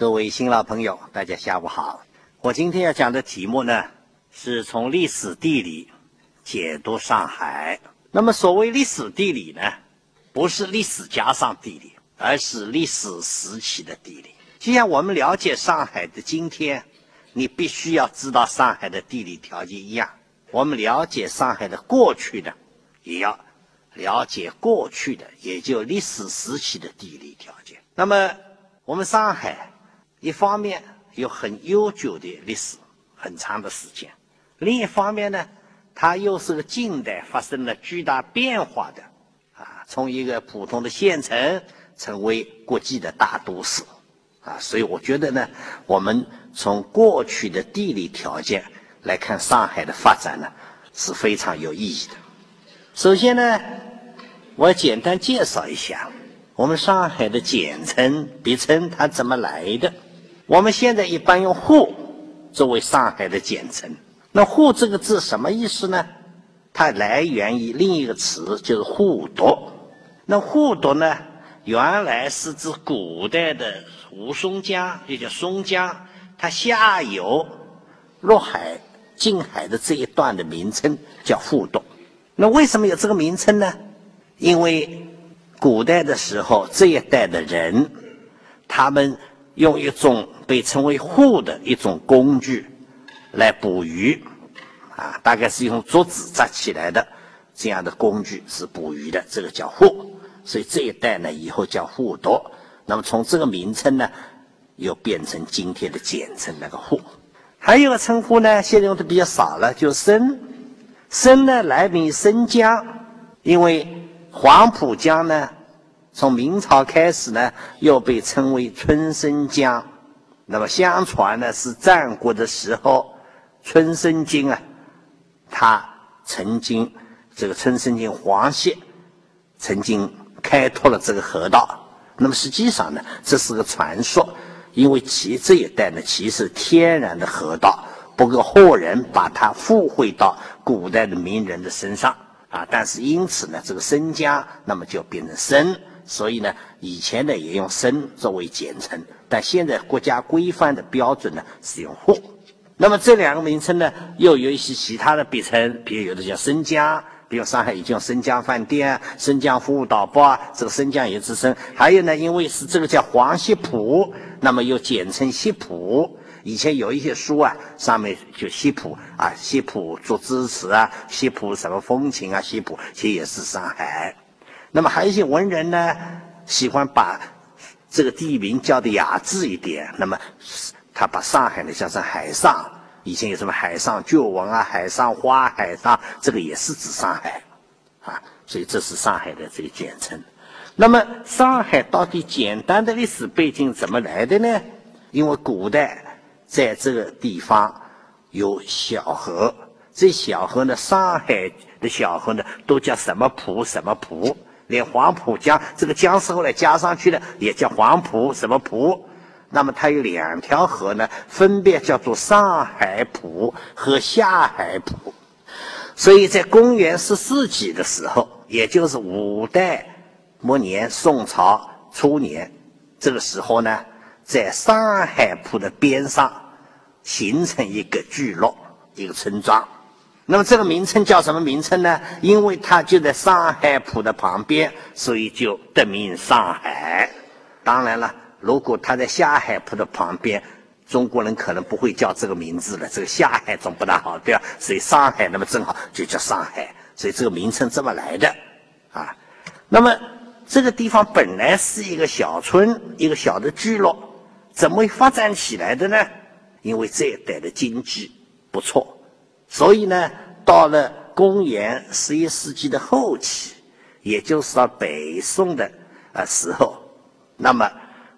各位新老朋友，大家下午好。我今天要讲的题目呢，是从历史地理解读上海。那么，所谓历史地理呢，不是历史加上地理，而是历史时期的地理。就像我们了解上海的今天，你必须要知道上海的地理条件一样。我们了解上海的过去的，也要了解过去的，也就历史时期的地理条件。那么，我们上海一方面有很悠久的历史，很长的时间；另一方面呢，它又是个近代发生了巨大变化的，啊，从一个普通的县城成为国际的大都市，啊，所以我觉得呢，我们从过去的地理条件。来看上海的发展呢，是非常有意义的。首先呢，我简单介绍一下我们上海的简称、别称它怎么来的。我们现在一般用“沪”作为上海的简称。那“沪”这个字什么意思呢？它来源于另一个词，就是“沪夺”。那“沪夺”呢，原来是指古代的吴淞江，也叫松江，它下游入海。近海的这一段的名称叫沪夺，那为什么有这个名称呢？因为古代的时候，这一带的人，他们用一种被称为沪的一种工具来捕鱼，啊，大概是用竹子扎起来的这样的工具是捕鱼的，这个叫沪，所以这一带呢以后叫沪夺。那么从这个名称呢，又变成今天的简称那个沪。还有个称呼呢，现在用的比较少了，就生”。生呢，来源于申江，因为黄浦江呢，从明朝开始呢，又被称为春生江。那么相传呢，是战国的时候，春申君啊，他曾经这个春申君黄歇曾经开拓了这个河道。那么实际上呢，这是个传说。因为其这一带呢，其实天然的河道，不过后人把它附会到古代的名人的身上啊。但是因此呢，这个申江那么就变成申，所以呢，以前呢也用申作为简称，但现在国家规范的标准呢是用沪。那么这两个名称呢，又有一些其他的别称，比如有的叫申江。比如上海已经有申江饭店、申江服务导报啊，这个申江也之称。还有呢，因为是这个叫黄溪浦，那么又简称西浦。以前有一些书啊，上面就西浦啊，西浦做支持啊，西浦什么风情啊，西浦其实也是上海。那么还有一些文人呢，喜欢把这个地名叫的雅致一点，那么他把上海呢叫成海上。以前有什么海上旧闻啊，海上花，海上这个也是指上海，啊，所以这是上海的这个简称。那么上海到底简单的历史背景怎么来的呢？因为古代在这个地方有小河，这小河呢，上海的小河呢都叫什么浦什么浦，连黄浦江这个江是后来加上去的，也叫黄浦什么浦。那么它有两条河呢，分别叫做上海浦和下海浦。所以在公元十四纪的时候，也就是五代末年、宋朝初年这个时候呢，在上海浦的边上形成一个聚落、一个村庄。那么这个名称叫什么名称呢？因为它就在上海浦的旁边，所以就得名上海。当然了。如果它在下海浦的旁边，中国人可能不会叫这个名字了。这个下海总不大好，对吧？所以上海那么正好就叫上海，所以这个名称这么来的啊。那么这个地方本来是一个小村，一个小的聚落，怎么会发展起来的呢？因为这一带的经济不错，所以呢，到了公元十一世纪的后期，也就是到北宋的啊时候，那么。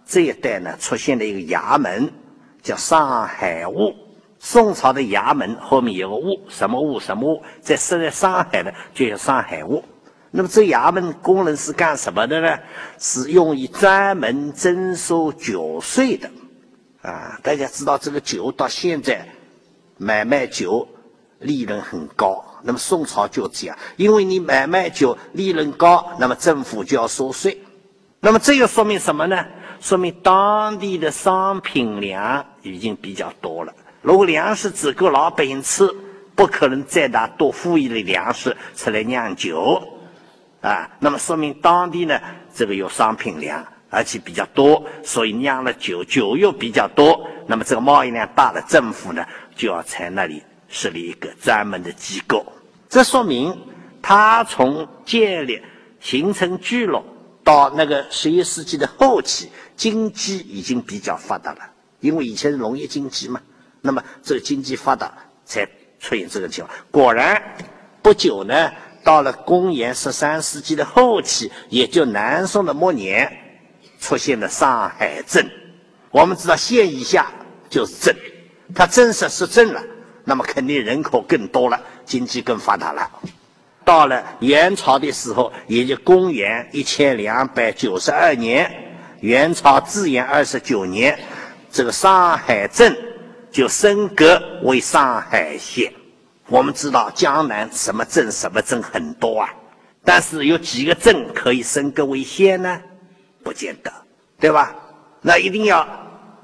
这一带呢，出现了一个衙门，叫上海务。宋朝的衙门后面有个务，什么务什么务，在设在上海的就叫上海务。那么这衙门功能是干什么的呢？是用于专门征收酒税的。啊，大家知道这个酒到现在买卖酒利润很高。那么宋朝就这样，因为你买卖酒利润高，那么政府就要收税。那么这又说明什么呢？说明当地的商品粮已经比较多了。如果粮食只够老百姓吃，不可能再拿多富裕的粮食出来酿酒，啊，那么说明当地呢这个有商品粮，而且比较多，所以酿了酒，酒又比较多，那么这个贸易量大了，政府呢就要在那里设立一个专门的机构。这说明他从建立形成聚落到那个十一世纪的后期，经济已经比较发达了，因为以前是农业经济嘛。那么这个经济发达才出现这个情况。果然，不久呢，到了公元十三世纪的后期，也就南宋的末年，出现了上海镇。我们知道县以下就是镇，它正式是镇了，那么肯定人口更多了，经济更发达了。到了元朝的时候，也就公元一千两百九十二年，元朝至元二十九年，这个上海镇。就升格为上海县。我们知道江南什么镇什么镇很多啊，但是有几个镇可以升格为县呢？不见得，对吧？那一定要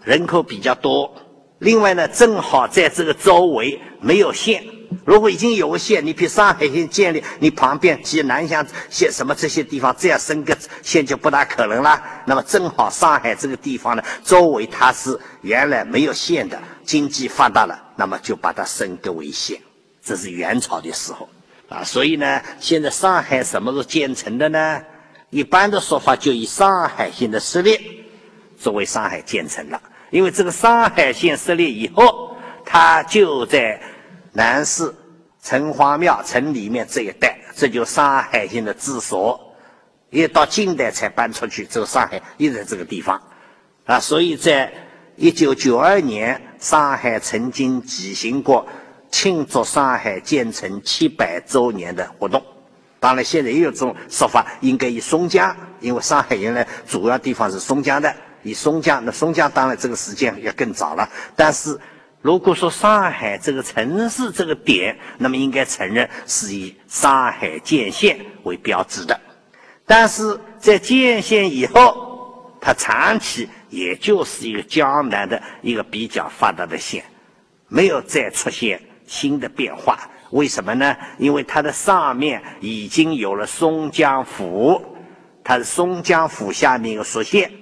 人口比较多。另外呢，正好在这个周围没有县。如果已经有个县，你比上海县建立，你旁边及南乡县什么这些地方，这样升个县就不大可能了。那么正好上海这个地方呢，周围它是原来没有县的。经济发达了，那么就把它升格为县，这是元朝的时候啊。所以呢，现在上海什么时候建成的呢？一般的说法就以上海县的设立作为上海建成了。因为这个上海县设立以后，它就在南市城隍庙城里面这一带，这就上海县的治所。一到近代才搬出去，这个上海一直在这个地方啊。所以在一九九二年。上海曾经举行过庆祝上海建成七百周年的活动。当然，现在也有这种说法，应该以松江，因为上海原来主要地方是松江的，以松江。那松江当然这个时间要更早了。但是，如果说上海这个城市这个点，那么应该承认是以上海建县为标志的。但是在建县以后，它长期。也就是一个江南的一个比较发达的县，没有再出现新的变化。为什么呢？因为它的上面已经有了松江府，它是松江府下面一个属县。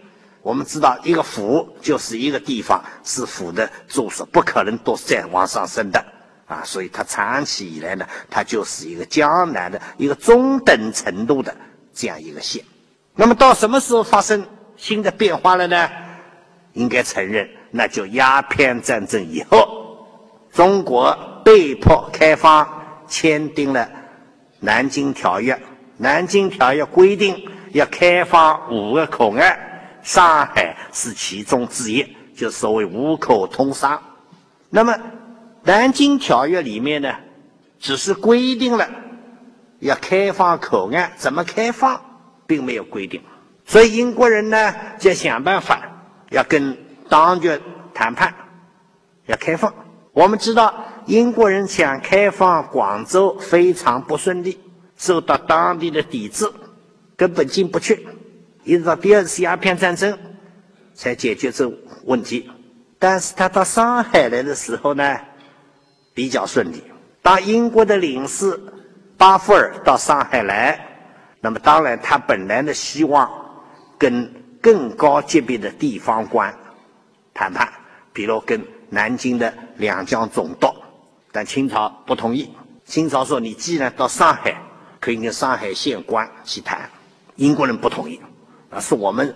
我们知道，一个府就是一个地方是府的住所，不可能都是在往上升的啊。所以它长期以来呢，它就是一个江南的一个中等程度的这样一个县。那么到什么时候发生？新的变化了呢？应该承认，那就鸦片战争以后，中国被迫开放，签订了《南京条约》。《南京条约》规定要开放五个口岸，上海是其中之一，就所谓五口通商。那么，《南京条约》里面呢，只是规定了要开放口岸，怎么开放，并没有规定。所以英国人呢，就想办法要跟当局谈判，要开放。我们知道，英国人想开放广州非常不顺利，受到当地的抵制，根本进不去。一直到第二次鸦片战争才解决这问题。但是他到上海来的时候呢，比较顺利。当英国的领事巴夫尔到上海来，那么当然他本来的希望。跟更高级别的地方官谈判，比如跟南京的两江总督，但清朝不同意。清朝说：“你既然到上海，可以跟上海县官去谈。”英国人不同意，是我们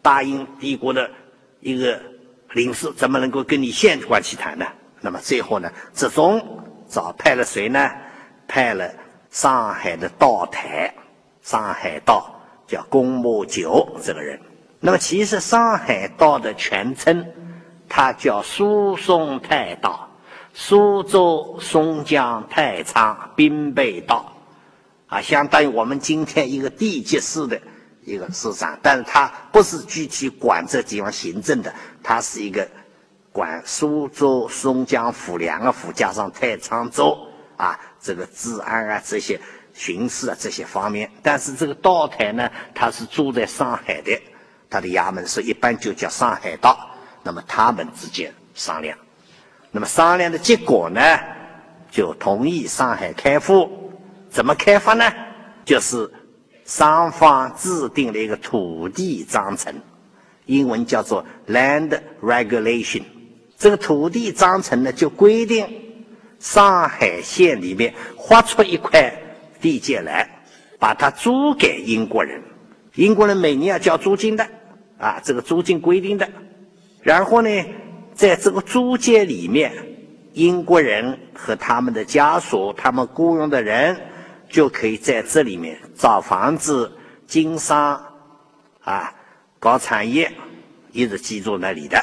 大英帝国的一个领事，怎么能够跟你县官去谈呢？那么最后呢，最终找派了谁呢？派了上海的道台，上海道。叫龚木九这个人，那么其实上海道的全称，他叫苏松泰道，苏州松江太仓兵备道，啊，相当于我们今天一个地级市的一个市长，但是他不是具体管这地方行政的，他是一个管苏州松江府两个府加上太仓州啊，这个治安啊这些。巡视啊，这些方面，但是这个道台呢，他是住在上海的，他的衙门是一般就叫上海道。那么他们之间商量，那么商量的结果呢，就同意上海开埠。怎么开发呢？就是双方制定了一个土地章程，英文叫做 Land Regulation。这个土地章程呢，就规定上海县里面划出一块地界来，把它租给英国人。英国人每年要交租金的，啊，这个租金规定的。然后呢，在这个租界里面，英国人和他们的家属，他们雇佣的人，就可以在这里面造房子、经商，啊，搞产业，一直居住那里的。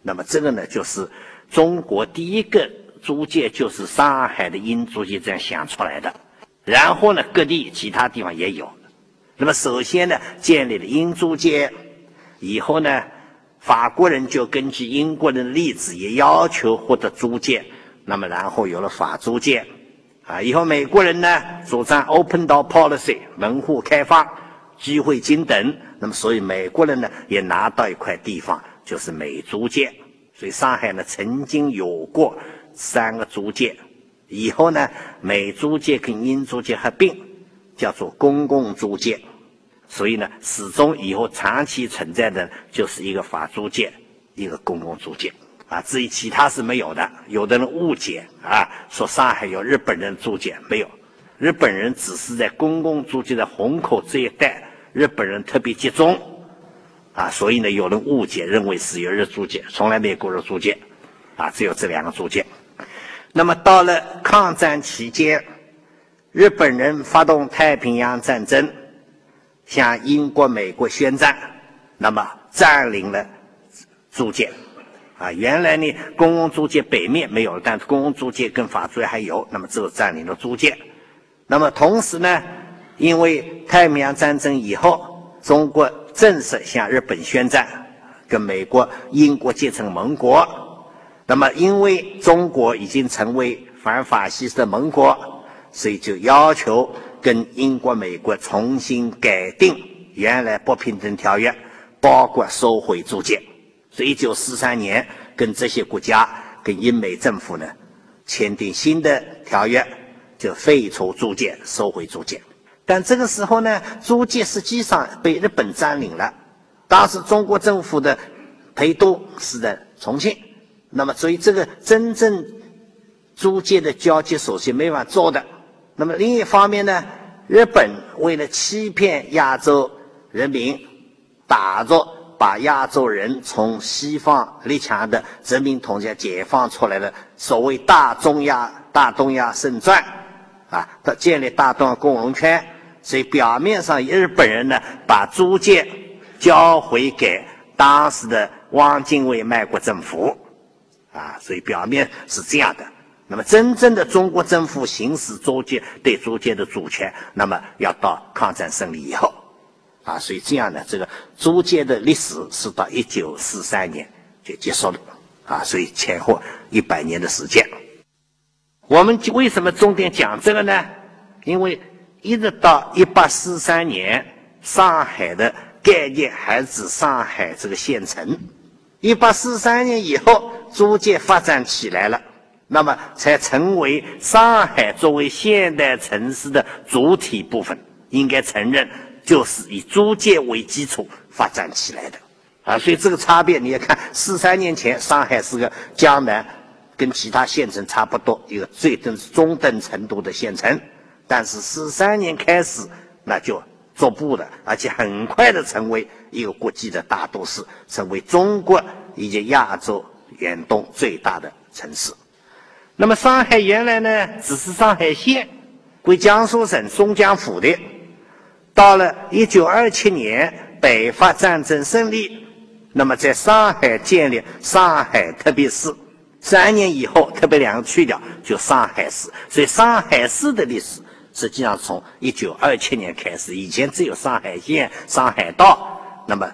那么这个呢，就是中国第一个租界，就是上海的英租界这样想出来的。然后呢，各地其他地方也有。那么首先呢，建立了英租界，以后呢，法国人就根据英国人的例子，也要求获得租界。那么然后有了法租界，啊，以后美国人呢主张 open door policy，门户开放，机会均等。那么所以美国人呢也拿到一块地方，就是美租界。所以上海呢曾经有过三个租界，以后呢美租界跟英租界合并。叫做公共租界，所以呢，始终以后长期存在的就是一个法租界，一个公共租界啊。至于其他是没有的，有的人误解啊，说上海有日本人租界，没有，日本人只是在公共租界的虹口这一带，日本人特别集中啊，所以呢，有人误解认为是有日租界，从来没有过日租界啊，只有这两个租界。那么到了抗战期间。日本人发动太平洋战争，向英国、美国宣战，那么占领了租界。啊，原来呢，公共租界北面没有了，但是公共租界跟法租界还有，那么这个占领了租界。那么同时呢，因为太平洋战争以后，中国正式向日本宣战，跟美国、英国结成盟国。那么因为中国已经成为反法西斯的盟国。所以就要求跟英国、美国重新改定原来不平等条约，包括收回租界。所以，一九四三年跟这些国家、跟英美政府呢签订新的条约，就废除租界、收回租界。但这个时候呢，租界实际上被日本占领了。当时中国政府的陪都是在重庆，那么所以这个真正租界的交接手续没法做的。那么另一方面呢，日本为了欺骗亚洲人民，打着把亚洲人从西方列强的殖民统治解放出来的所谓大中亚、大东亚圣传，啊，他建立大东亚共荣圈，所以表面上日本人呢把租界交回给当时的汪精卫卖国政府，啊，所以表面是这样的。那么，真正的中国政府行使租界对租界的主权，那么要到抗战胜利以后，啊，所以这样呢，这个租界的历史是到一九四三年就结束了，啊，所以前后一百年的时间。我们为什么重点讲这个呢？因为一直到一八四三年，上海的概念还是上海这个县城。一八四三年以后，租界发展起来了。那么才成为上海作为现代城市的主体部分，应该承认就是以租界为基础发展起来的啊。所以这个差别你也看，四三年前上海是个江南，跟其他县城差不多一个最等中等程度的县城，但是四三年开始那就逐步的，而且很快的成为一个国际的大都市，成为中国以及亚洲远东最大的城市。那么上海原来呢，只是上海县，归江苏省松江府的。到了一九二七年北伐战争胜利，那么在上海建立上海特别市。三年以后，特别两个去掉，就上海市。所以上海市的历史实际上从一九二七年开始，以前只有上海县、上海道。那么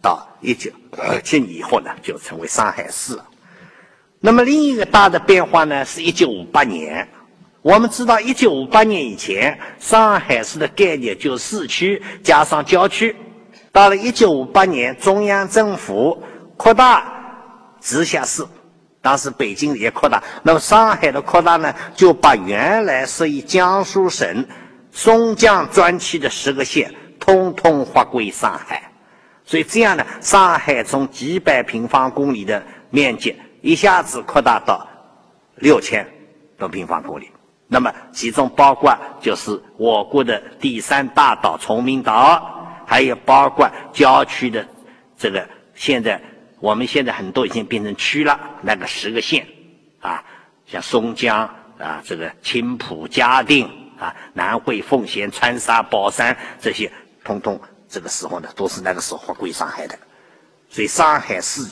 到一九二七年以后呢，就成为上海市。那么另一个大的变化呢，是一九五八年。我们知道，一九五八年以前，上海市的概念就是市区加上郊区，到了一九五八年，中央政府扩大直辖市，当时北京也扩大，那么上海的扩大呢，就把原来属于江苏省松江专区的十个县，通通划归上海。所以这样呢，上海从几百平方公里的面积，一下子扩大到六千多平方公里。那么其中包括就是我国的第三大岛崇明岛。还有包括郊区的这个，现在我们现在很多已经变成区了，那个十个县啊，像松江啊，这个青浦、嘉定啊、南汇、奉贤、川沙、宝山这些，通通这个时候呢，都是那个时候划归上海的。所以上海市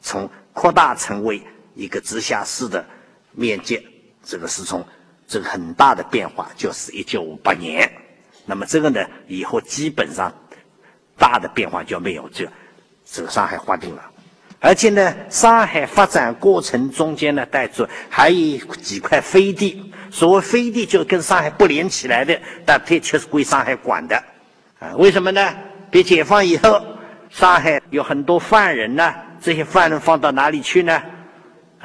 从扩大成为一个直辖市的面积，这个是从这个很大的变化，就是一九五八年。那么这个呢，以后基本上。大的变化就没有，这这个上海划定了，而且呢，上海发展过程中间呢，带着还有几块飞地，所谓飞地就跟上海不连起来的，但它却是归上海管的，啊，为什么呢？被解放以后，上海有很多犯人呢，这些犯人放到哪里去呢？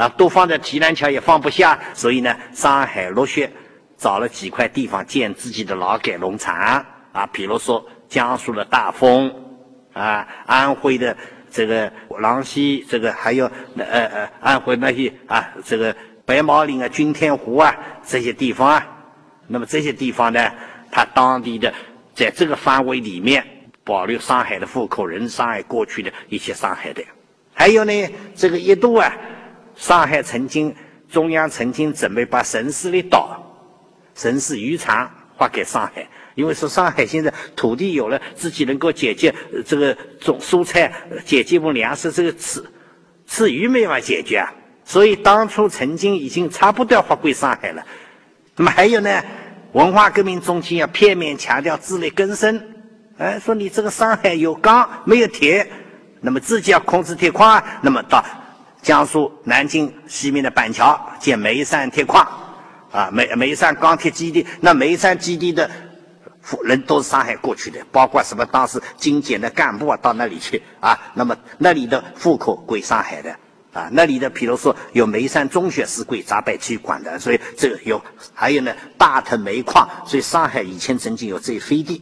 啊，都放在提篮桥也放不下，所以呢，上海陆续找了几块地方建自己的劳改农场，啊，比如说。江苏的大丰，啊，安徽的这个郎溪，这个还有呃呃，安徽那些啊，这个白毛岭啊、君天湖啊这些地方啊，那么这些地方呢，它当地的在这个范围里面保留上海的户口人，上海过去的一些上海的，还有呢，这个一度啊，上海曾经中央曾经准备把城市的岛、城市渔场划给上海。因为说上海现在土地有了，自己能够解决这个种蔬菜，解决不粮食这个吃吃鱼没法解决啊，所以当初曾经已经差不多划归上海了。那么还有呢，文化革命中间要片面强调自力更生，哎，说你这个上海有钢没有铁，那么自己要控制铁矿，那么到江苏南京西面的板桥建煤山铁矿，啊，煤煤山钢铁基地，那煤山基地的。人都是上海过去的，包括什么当时精简的干部啊，到那里去啊。那么那里的户口归上海的啊，那里的比如说有眉山中学是归闸北区管的，所以这有还有呢大藤煤矿，所以上海以前曾经有这一飞地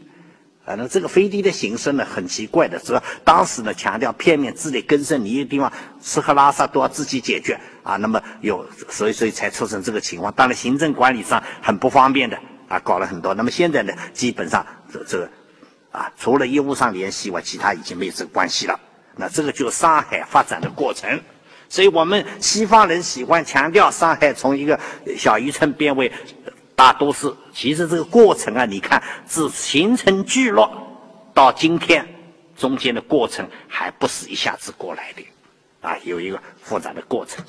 啊。那这个飞地的形式呢很奇怪的，是吧？当时呢强调片面自力更生，你一个地方吃喝拉撒都要自己解决啊。那么有所以所以才促成这个情况，当然行政管理上很不方便的。啊，搞了很多。那么现在呢，基本上这这个啊，除了业务上联系外，其他已经没有这个关系了。那这个就是上海发展的过程。所以我们西方人喜欢强调上海从一个小渔村变为大都市。其实这个过程啊，你看自形成聚落到今天中间的过程，还不是一下子过来的啊，有一个复杂的过程。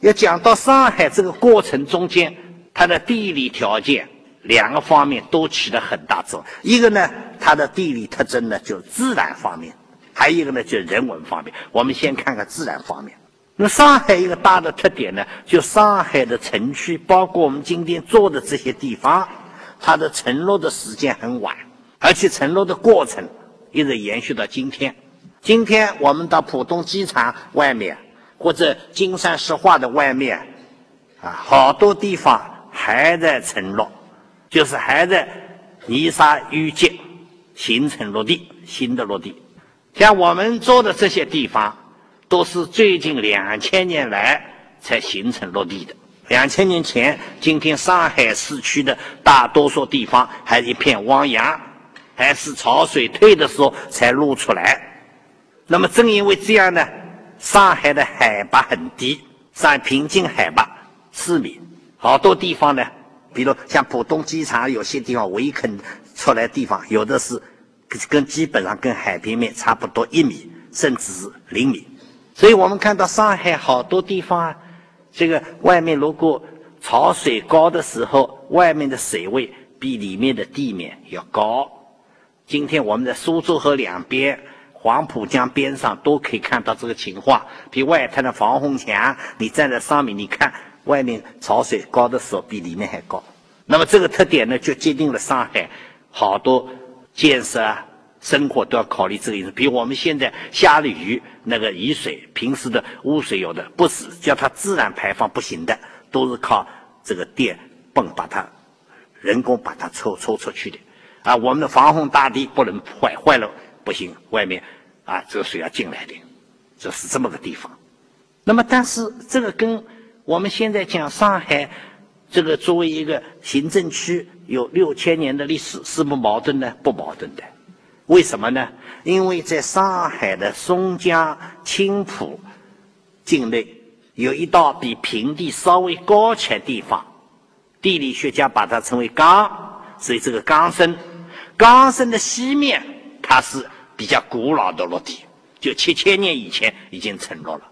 要讲到上海这个过程中间，它的地理条件。两个方面都起了很大作用。一个呢，它的地理特征呢，就自然方面；还有一个呢，就人文方面。我们先看看自然方面。那上海一个大的特点呢，就上海的城区，包括我们今天坐的这些地方，它的沉落的时间很晚，而且沉落的过程一直延续到今天。今天我们到浦东机场外面，或者金山石化的外面，啊，好多地方还在沉落。就是还在泥沙淤积形成落地，新的落地。像我们做的这些地方，都是最近两千年来才形成落地的。两千年前，今天上海市区的大多数地方还一片汪洋，还是潮水退的时候才露出来。那么正因为这样呢，上海的海拔很低，上平均海拔四米，好多地方呢。比如像浦东机场，有些地方围垦出来地方，有的是跟基本上跟海平面差不多一米，甚至是零米。所以我们看到上海好多地方啊，这个外面如果潮水高的时候，外面的水位比里面的地面要高。今天我们在苏州河两边、黄浦江边上都可以看到这个情况。比外滩的防洪墙，你站在上面，你看。外面潮水高的时候比里面还高，那么这个特点呢，就决定了上海好多建设啊、生活都要考虑这个因素。比如我们现在下了雨，那个雨水，平时的污水有的不是叫它自然排放不行的，都是靠这个电泵把它人工把它抽抽出去的。啊，我们的防洪大堤不能坏，坏了不行，外面啊这个水要进来的，这是这么个地方。那么，但是这个跟我们现在讲上海这个作为一个行政区有六千年的历史是不矛盾的，不矛盾的。为什么呢？因为在上海的松江、青浦境内有一道比平地稍微高起来地方，地理学家把它称为冈，所以这个冈深。冈深的西面，它是比较古老的陆地，就七千年以前已经沉落了。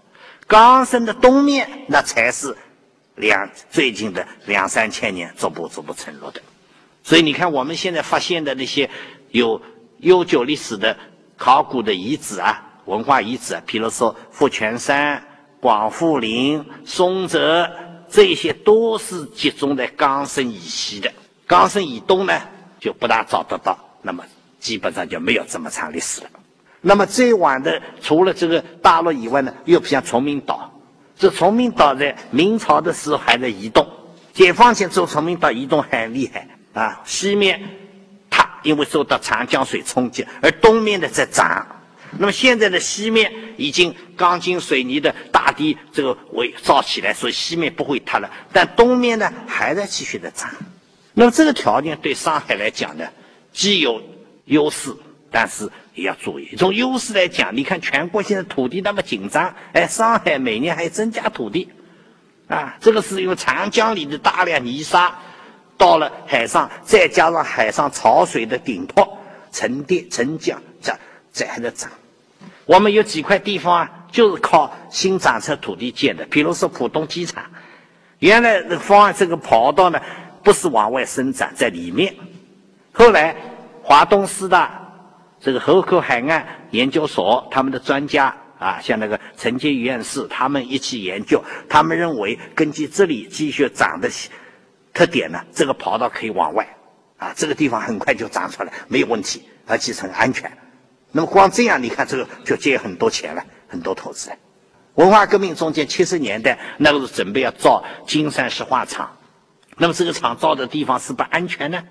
冈深的东面，那才是两最近的两三千年逐步逐步沉落的。所以你看，我们现在发现的那些有悠久历史的考古的遗址啊，文化遗址，啊，比如说富泉山、广富林、松泽，这些都是集中在冈深以西的。冈深以东呢？就不大找得到，那么基本上就没有这么长历史了。那么最晚的，除了这个大陆以外呢，又不像崇明岛。这崇明岛在明朝的时候还在移动，解放前做崇明岛移动很厉害啊。西面因为受到长江水冲击，而东面的在涨。那么现在的西面已经钢筋水泥的大堤这个围造起来，所以西面不会塌了。但东面呢还在继续的涨。那么这个条件对上海来讲呢，既有优势，但是也要注意。从优势来讲，你看全国现在土地那么紧张，哎，上海每年还增加土地，啊，这个是因为长江里的大量泥沙到了海上，再加上海上潮水的顶托沉淀沉降，这这还在涨。我们有几块地方啊，就是靠新长出土地建的，比如说浦东机场，原来的方案这个跑道呢。不是往外伸展在里面，后来华东师大这个河口海岸研究所他们的专家啊，像那个陈杰院士，他们一起研究，他们认为根据这里积雪长的特点呢，这个跑道可以往外啊，这个地方很快就长出来，没有问题，而且很安全。那么光这样，你看这个就借很多钱了，很多投资。文化革命中间七十年代那个是准备要造金山石化厂。那么这个厂造的地方是不安全呢？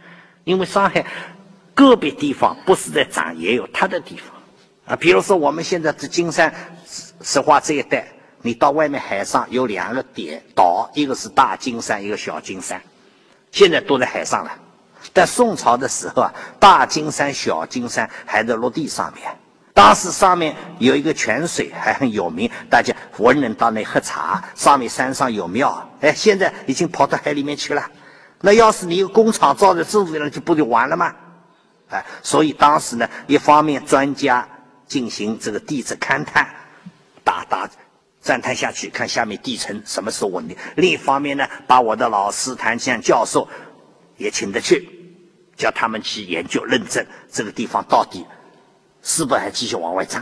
因为上海个别地方不是在涨，也有它的地方啊。比如说我们现在这金山石化这一带，你到外面海上有两个点岛，一个是大金山，一个小金山，现在都在海上了。但宋朝的时候啊，大金山、小金山还在陆地上面。当时上面有一个泉水还很有名，大家文人到那喝茶。上面山上有庙，哎，现在已经跑到海里面去了。那要是你有工厂造在这里了，就不就完了吗？哎，所以当时呢，一方面专家进行这个地质勘探，打打站台下去看下面地层什么时候稳定；另一方面呢，把我的老师谭向教授也请得去，叫他们去研究认证这个地方到底。是不是还继续往外涨？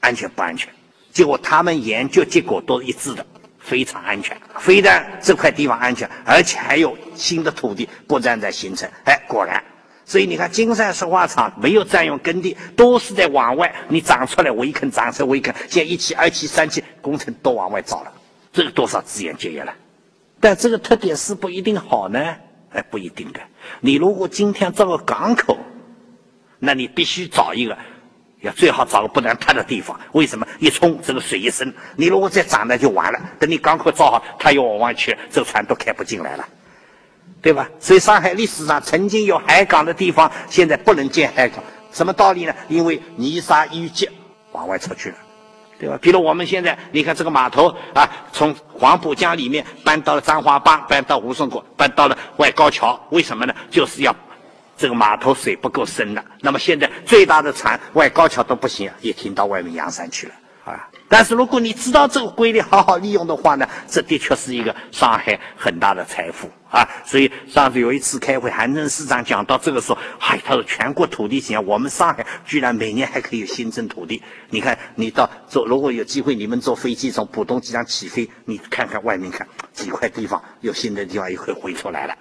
安全不安全？结果他们研究结果都是一致的，非常安全。非但这块地方安全，而且还有新的土地不断在形成。哎，果然，所以你看，金山石化厂没有占用耕地，都是在往外你长出来围坑，长出来围坑，现在一期、二期、三期工程都往外造了，这个多少资源节约了？但这个特点是不一定好呢？哎，不一定的。你如果今天造个港口，那你必须找一个。要最好找个不能塌的地方，为什么？一冲这个水一深，你如果再涨那就完了。等你港口造好，它又往外去，这船都开不进来了，对吧？所以上海历史上曾经有海港的地方，现在不能建海港，什么道理呢？因为泥沙淤积往外出去了，对吧？比如我们现在，你看这个码头啊，从黄浦江里面搬到了张华浜，搬到吴淞口，搬到了外高桥，为什么呢？就是要。这个码头水不够深了，那么现在最大的船外高桥都不行，也停到外面阳山去了啊。但是如果你知道这个规律，好好利用的话呢，这的确是一个上海很大的财富啊。所以上次有一次开会，韩正市长讲到这个时候，嗨，他说全国土地险，我们上海居然每年还可以新增土地。你看，你到坐如果有机会，你们坐飞机从浦东机场起飞，你看看外面看几块地方有新的地方又会回出来了。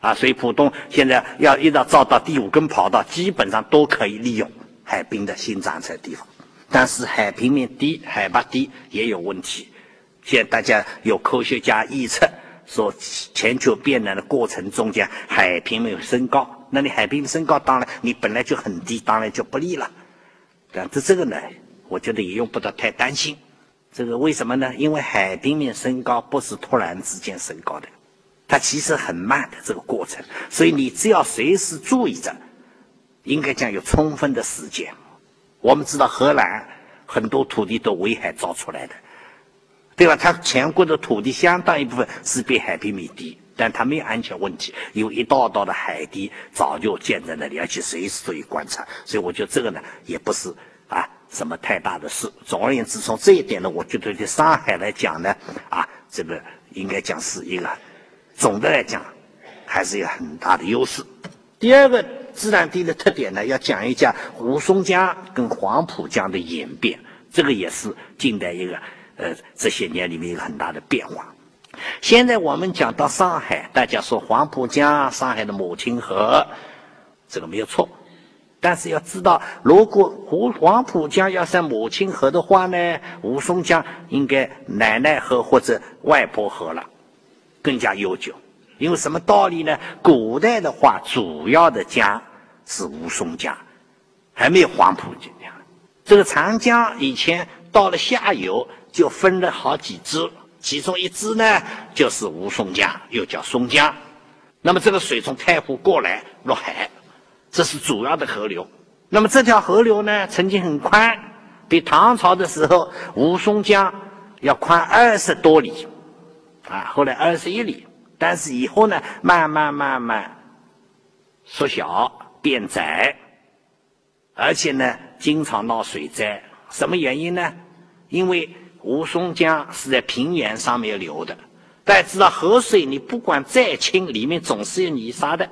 啊，所以浦东现在要一直造到第五根跑道，基本上都可以利用，海滨的新长出来地方。但是海平面低、海拔低也有问题。现在大家有科学家预测说，全球变暖的过程中间，海平面升高。那你海平面升高，当然你本来就很低，当然就不利了。但是这个呢，我觉得也用不着太担心。这个为什么呢？因为海平面升高不是突然之间升高的，它其实很慢的这个过程。所以你只要随时注意着，应该讲有充分的时间。我们知道荷兰很多土地都围海造出来的，对吧？它全国的土地相当一部分是比海平面低，但它没有安全问题，有一道道的海堤早就建在那里，而且随时都有观察。所以我觉得这个呢，也不是啊什么太大的事。总而言之，从这一点呢，我觉得对上海来讲呢，啊，这个应该讲是一个总的来讲还是有很大的优势。第二个。自然地的特点呢，要讲一讲吴淞江跟黄浦江的演变，这个也是近代一个呃这些年里面一个很大的变化。现在我们讲到上海，大家说黄浦江，上海的母亲河，这个没有错。但是要知道，如果黄黄浦江要算母亲河的话呢，吴淞江应该奶奶河或者外婆河了，更加悠久。因为什么道理呢？古代的话，主要的江。是吴淞江，还没有黄浦江。这个长江以前到了下游就分了好几支，其中一支呢就是吴淞江，又叫松江。那么这个水从太湖过来入海，这是主要的河流。那么这条河流呢，曾经很宽，比唐朝的时候吴淞江要宽二十多里，啊，后来二十一里，但是以后呢，慢慢慢慢缩小。变窄，而且呢，经常闹水灾。什么原因呢？因为吴淞江是在平原上面流的。大家知道，河水你不管再清，里面总是有泥沙的。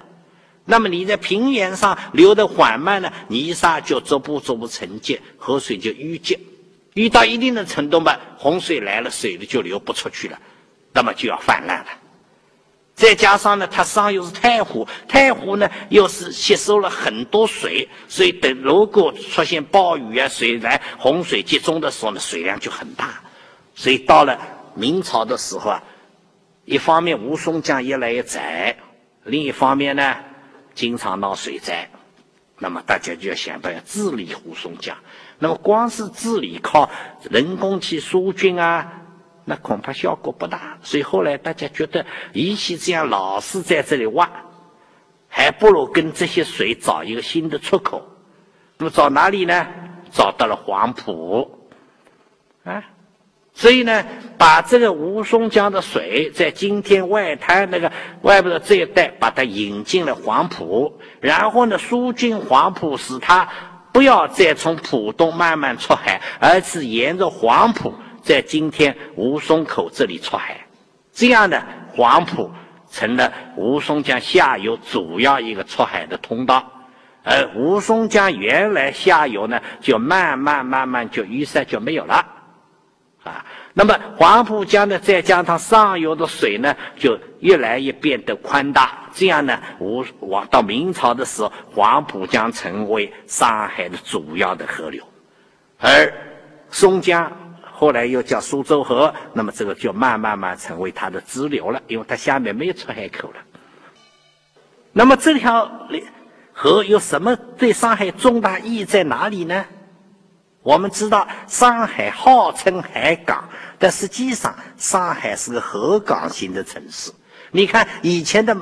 那么你在平原上流的缓慢呢，泥沙就逐步逐步沉积，河水就淤积。淤到一定的程度嘛，洪水来了，水就流不出去了，那么就要泛滥了。再加上呢，它上游是太湖，太湖呢又是吸收了很多水，所以等如果出现暴雨啊、水来洪水集中的时候呢，水量就很大。所以到了明朝的时候啊，一方面吴淞江越来越窄，另一方面呢，经常闹水灾，那么大家就要想办法治理吴淞江。那么光是治理靠人工去疏浚啊。那恐怕效果不大，所以后来大家觉得，与其这样老是在这里挖，还不如跟这些水找一个新的出口。那么找哪里呢？找到了黄浦，啊，所以呢，把这个吴淞江的水在今天外滩那个外边的这一带，把它引进了黄浦，然后呢，疏浚黄浦，使它不要再从浦东慢慢出海，而是沿着黄浦。在今天吴淞口这里出海，这样呢，黄浦成了吴淞江下游主要一个出海的通道，而吴淞江原来下游呢，就慢慢慢慢就淤塞就没有了，啊，那么黄浦江呢，再加上上游的水呢，就越来越变得宽大，这样呢，吴往到明朝的时候，黄浦江成为上海的主要的河流，而松江。后来又叫苏州河，那么这个就慢慢慢成为它的支流了，因为它下面没有出海口了。那么这条河有什么对上海重大意义在哪里呢？我们知道上海号称海港，但实际上上海是个河港型的城市。你看以前的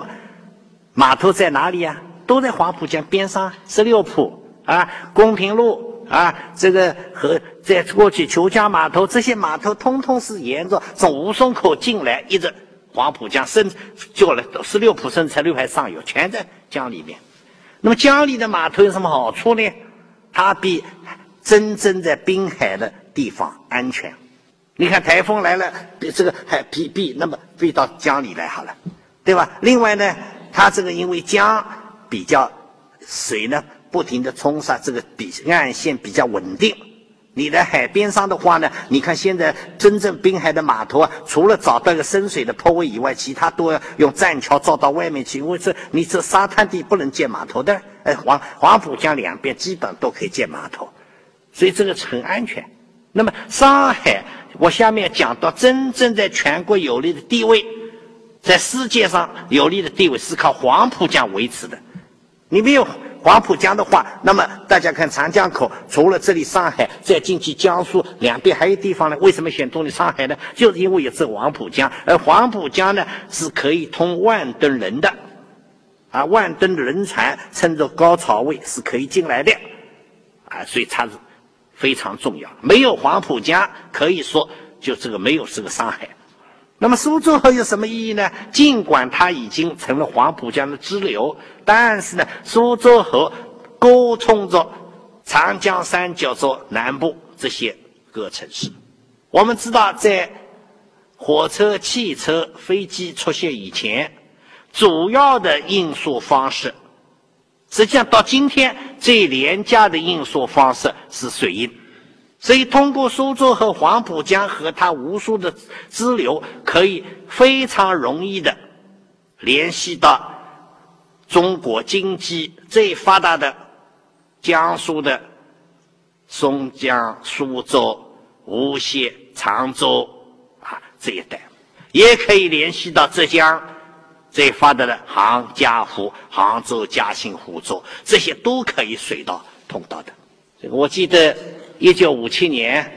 码头在哪里呀？都在黄浦江边上，十六铺啊，公平路。啊，这个和在过去虬江码头，这些码头通通是沿着从吴淞口进来，一直黄浦江深就了十六浦深才六海上游，全在江里面。那么江里的码头有什么好处呢？它比真正在滨海的地方安全。你看台风来了，比这个还比比那么飞到江里来好了，对吧？另外呢，它这个因为江比较水呢。不停的冲刷，这个比岸线比较稳定，你在海边上的话呢，你看现在真正滨海的码头啊，除了找到一个深水的泊位以外，其他都要用栈桥造到外面去。因为这你这沙滩地不能建码头的。哎，黄黄浦江两边基本都可以建码头，所以这个很安全。那么上海，我下面讲到真正在全国有利的地位，在世界上有利的地位是靠黄浦江维持的。你没有。黄浦江的话，那么大家看长江口，除了这里上海，再进去江苏两边还有地方呢。为什么选中的上海呢？就是因为有这黄浦江，而黄浦江呢是可以通万吨人的，啊，万吨轮船乘着高潮位是可以进来的，啊，所以它是非常重要。没有黄浦江，可以说就这个没有这个上海。那么苏州河有什么意义呢？尽管它已经成了黄浦江的支流，但是呢，苏州河沟通着长江三角洲南部这些各城市。我们知道，在火车、汽车、飞机出现以前，主要的运输方式，实际上到今天最廉价的运输方式是水运。所以，通过苏州和黄浦江和它无数的支流，可以非常容易的联系到中国经济最发达的江苏的松江、苏州、无锡、常州啊这一带，也可以联系到浙江最发达的杭嘉湖、杭州、嘉兴、湖州，这些都可以水道通道的。我记得。一九五七年，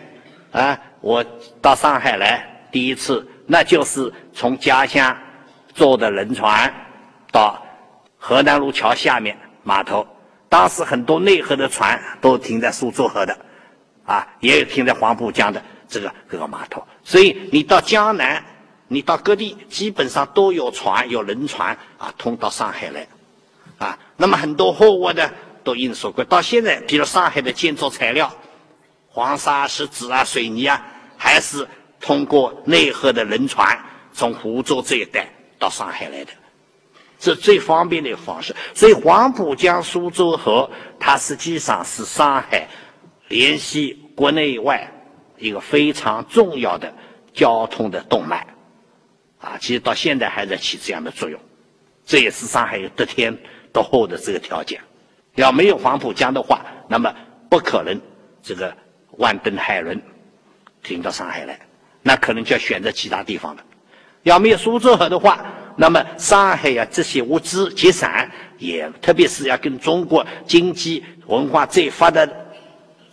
啊，我到上海来第一次，那就是从家乡坐的轮船到河南路桥下面码头。当时很多内河的船都停在苏州河的，啊，也有停在黄浦江的这个这个码头。所以你到江南，你到各地基本上都有船，有轮船啊，通到上海来，啊，那么很多货物呢都运输过。到现在，比如上海的建筑材料。黄沙、石子啊、水泥啊，还是通过内河的轮船从湖州这一带到上海来的，是最方便的一个方式。所以黄浦江、苏州河，它实际上是上海联系国内外一个非常重要的交通的动脉，啊，其实到现在还在起这样的作用。这也是上海有得天独厚的这个条件。要没有黄浦江的话，那么不可能这个。万吨海轮停到上海来，那可能就要选择其他地方了。要没有苏州河的话，那么上海呀这些物资集散，也特别是要跟中国经济文化最发达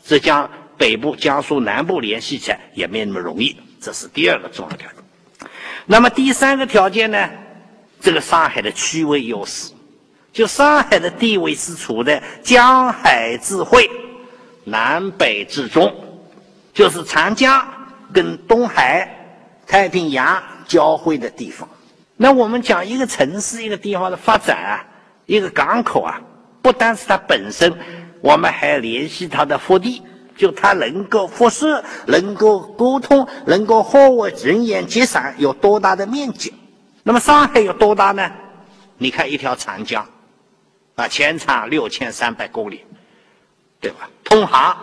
浙江北部、江苏南部联系起来，也没那么容易。这是第二个重要条件。那么第三个条件呢？这个上海的区位优势，就上海的地位是处在江海之会。南北之中，就是长江跟东海、太平洋交汇的地方。那我们讲一个城市、一个地方的发展啊，一个港口啊，不单是它本身，我们还联系它的腹地，就它能够辐射、能够沟通、能够货物人员集散有多大的面积。那么上海有多大呢？你看一条长江，啊，全长六千三百公里。对吧？通航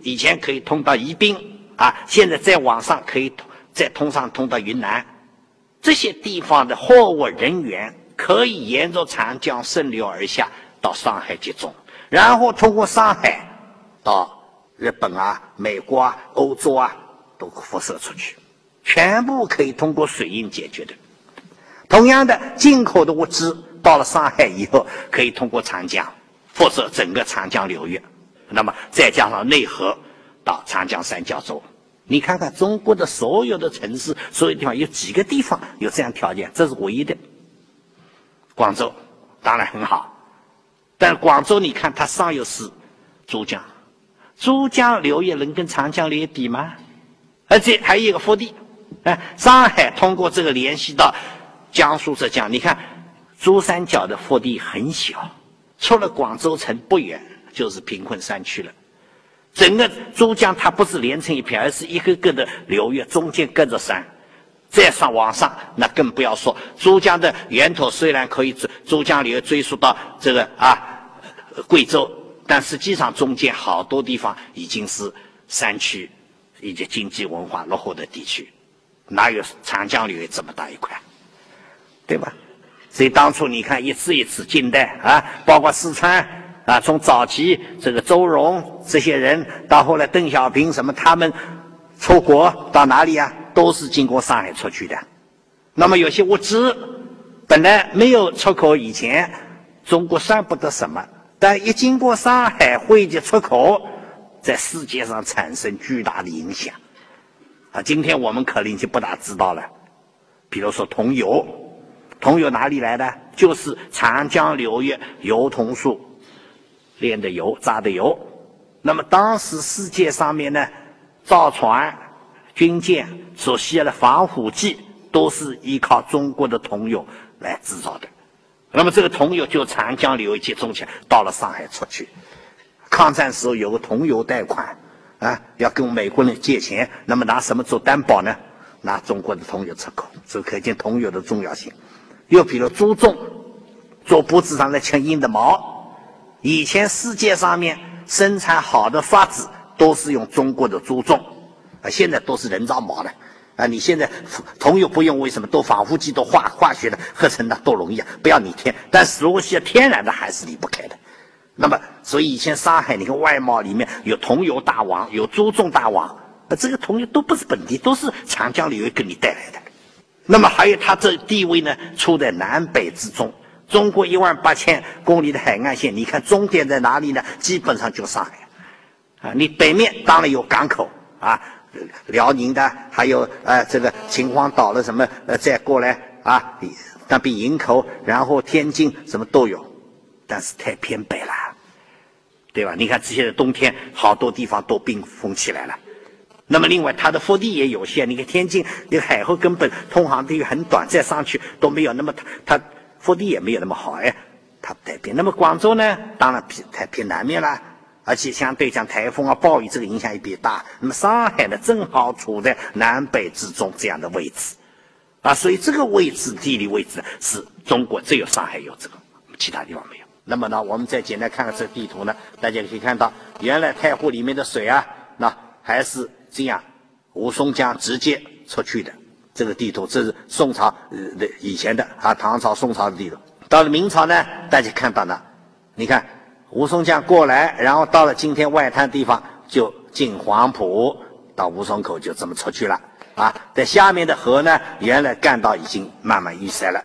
以前可以通到宜宾啊，现在再往上可以再通上通到云南，这些地方的货物人员可以沿着长江顺流而下到上海集中，然后通过上海到日本啊、美国啊、欧洲啊都辐射出去，全部可以通过水运解决的。同样的，进口的物资到了上海以后，可以通过长江。辐射整个长江流域，那么再加上内河到长江三角洲，你看看中国的所有的城市，所有地方有几个地方有这样条件？这是唯一的。广州当然很好，但广州你看它上游是珠江，珠江流域能跟长江流域比吗？而且还有一个腹地，哎，上海通过这个联系到江苏、浙江，你看珠三角的腹地很小。出了广州城不远，就是贫困山区了。整个珠江它不是连成一片，而是一个个的流域，中间隔着山。再上往上，那更不要说。珠江的源头虽然可以追珠江流追溯到这个啊贵州，但实际上中间好多地方已经是山区以及经济文化落后的地区，哪有长江流域这么大一块，对吧？所以当初你看一次一次近代啊，包括四川啊，从早期这个周荣这些人，到后来邓小平什么，他们出国到哪里啊，都是经过上海出去的。那么有些物资本来没有出口以前，中国算不得什么，但一经过上海汇集出口，在世界上产生巨大的影响。啊，今天我们可能就不大知道了，比如说桐油。桐油哪里来的？就是长江流域油桐树炼的油、榨的油。那么当时世界上面呢，造船、军舰所需要的防腐剂，都是依靠中国的桐油来制造的。那么这个桐油就长江流域集中起来，到了上海出去。抗战时候有个桐油贷款啊，要跟美国人借钱，那么拿什么做担保呢？拿中国的桐油出口，这可见桐油的重要性。又比如猪种，做脖子上的牵硬的毛，以前世界上面生产好的发子都是用中国的猪种，啊，现在都是人造毛的，啊，你现在桐油不用，为什么？都防腐剂，都化化学的合成的，都容易啊！不要你添，但是如果需要天然的，还是离不开的。那么，所以以前上海，你看外贸里面有桐油大王，有猪种大王，啊，这个桐油都不是本地，都是长江流域给你带来的。那么还有它这地位呢，处在南北之中。中国一万八千公里的海岸线，你看终点在哪里呢？基本上就上海。啊，你北面当然有港口啊，辽宁的，还有呃这个秦皇岛的什么呃再过来啊，那边营口，然后天津什么都有，但是太偏北了，对吧？你看这些冬天好多地方都冰封起来了。那么，另外它的腹地也有限。你看天津那个海河根本通航地域很短，再上去都没有那么它腹地也没有那么好哎，它不太偏。那么广州呢，当然偏太偏南面了，而且相对讲台风啊、暴雨这个影响也比较大。那么上海呢，正好处在南北之中这样的位置，啊，所以这个位置地理位置是中国只有上海有这个，其他地方没有。那么呢，我们再简单看看这地图呢，大家可以看到，原来太湖里面的水啊，那还是。这样，吴淞江直接出去的这个地图，这是宋朝呃的以前的啊，唐朝、宋朝的地图。到了明朝呢，大家看到了，你看吴淞江过来，然后到了今天外滩地方，就进黄埔到吴淞口，就这么出去了啊。在下面的河呢，原来干道已经慢慢淤塞了。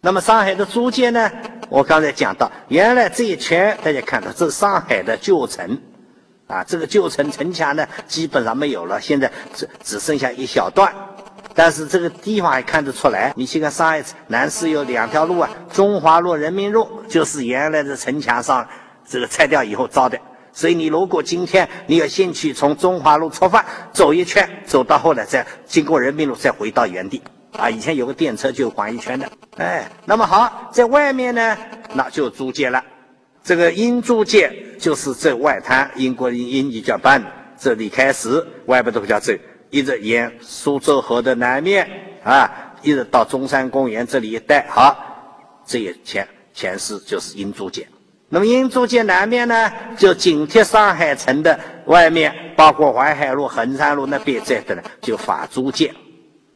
那么上海的租界呢，我刚才讲到，原来这一圈大家看到，这是上海的旧城。啊，这个旧城城墙呢，基本上没有了，现在只只剩下一小段，但是这个地方还看得出来。你去看上海南市有两条路啊，中华路、人民路，就是原来的城墙上这个拆掉以后造的。所以你如果今天你有兴趣从中华路出发，走一圈，走到后来再经过人民路，再回到原地。啊，以前有个电车就环一圈的。哎，那么好，在外面呢，那就租界了。这个英租界就是这外滩，英国英英语叫 ban，这里开始，外边都叫这，一直沿苏州河的南面啊，一直到中山公园这里一带，好，这也前前世就是英租界。那么英租界南面呢，就紧贴上海城的外面，包括淮海路、衡山路那边在的呢，就法租界。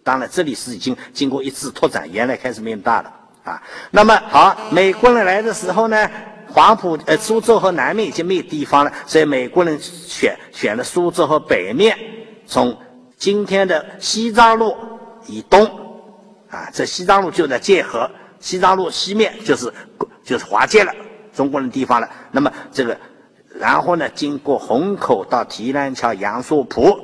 当然，这里是已经经过一次拓展，原来开始没那么大的啊。那么好，美国人来的时候呢？黄埔呃，苏州和南面已经没有地方了，所以美国人选选了苏州和北面，从今天的西藏路以东，啊，这西藏路就在界河，西藏路西面就是就是华界了，中国人地方了。那么这个，然后呢，经过虹口到提篮桥、杨树浦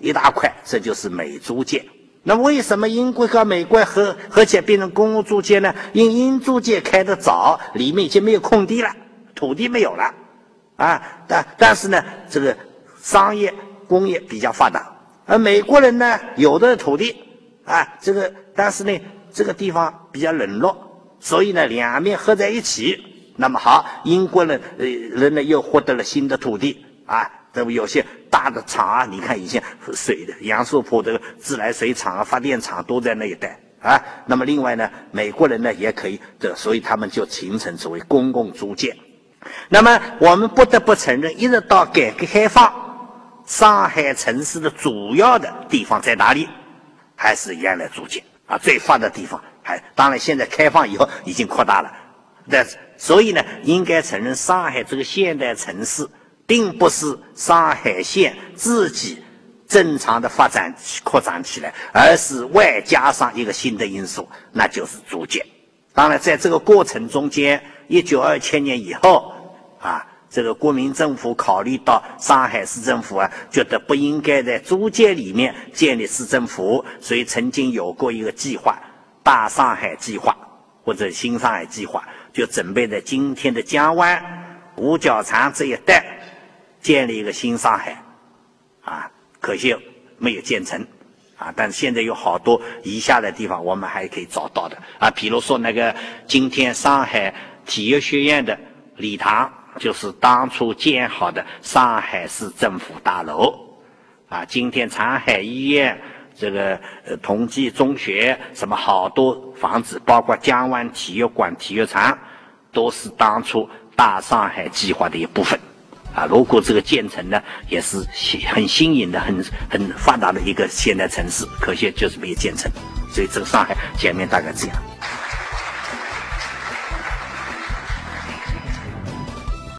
一大块，这就是美租界。那为什么英国和美国合合起来变成公共租界呢？因英租界开得早，里面已经没有空地了，土地没有了，啊，但但是呢，这个商业工业比较发达，而美国人呢，有的土地，啊，这个但是呢，这个地方比较冷落，所以呢，两面合在一起，那么好，英国人呃人呢又获得了新的土地，啊，这不有些。大的厂啊，你看以前水的杨树浦的自来水厂啊、发电厂都在那一带啊。那么另外呢，美国人呢也可以，这所以他们就形成所谓公共租界。那么我们不得不承认，一直到改革开放，上海城市的主要的地方在哪里？还是原来租界啊，最发达地方。还当然，现在开放以后已经扩大了。但是所以呢，应该承认，上海这个现代城市，并不是上海县自己正常的发展扩展起来，而是外加上一个新的因素，那就是租界。当然，在这个过程中间，一九二七年以后啊。这个国民政府考虑到上海市政府啊，觉得不应该在租界里面建立市政府，所以曾经有过一个计划——大上海计划或者新上海计划，就准备在今天的江湾、五角场这一带建立一个新上海，啊，可惜没有建成，啊，但是现在有好多余下的地方我们还可以找到的，啊，比如说那个今天上海体育学院的礼堂。就是当初建好的上海市政府大楼，啊，今天长海医院、这个呃同济中学，什么好多房子，包括江湾体育馆、体育场，都是当初大上海计划的一部分，啊，如果这个建成呢，也是很新颖的、很很发达的一个现代城市，可惜就是没有建成，所以这个上海前面大概这样。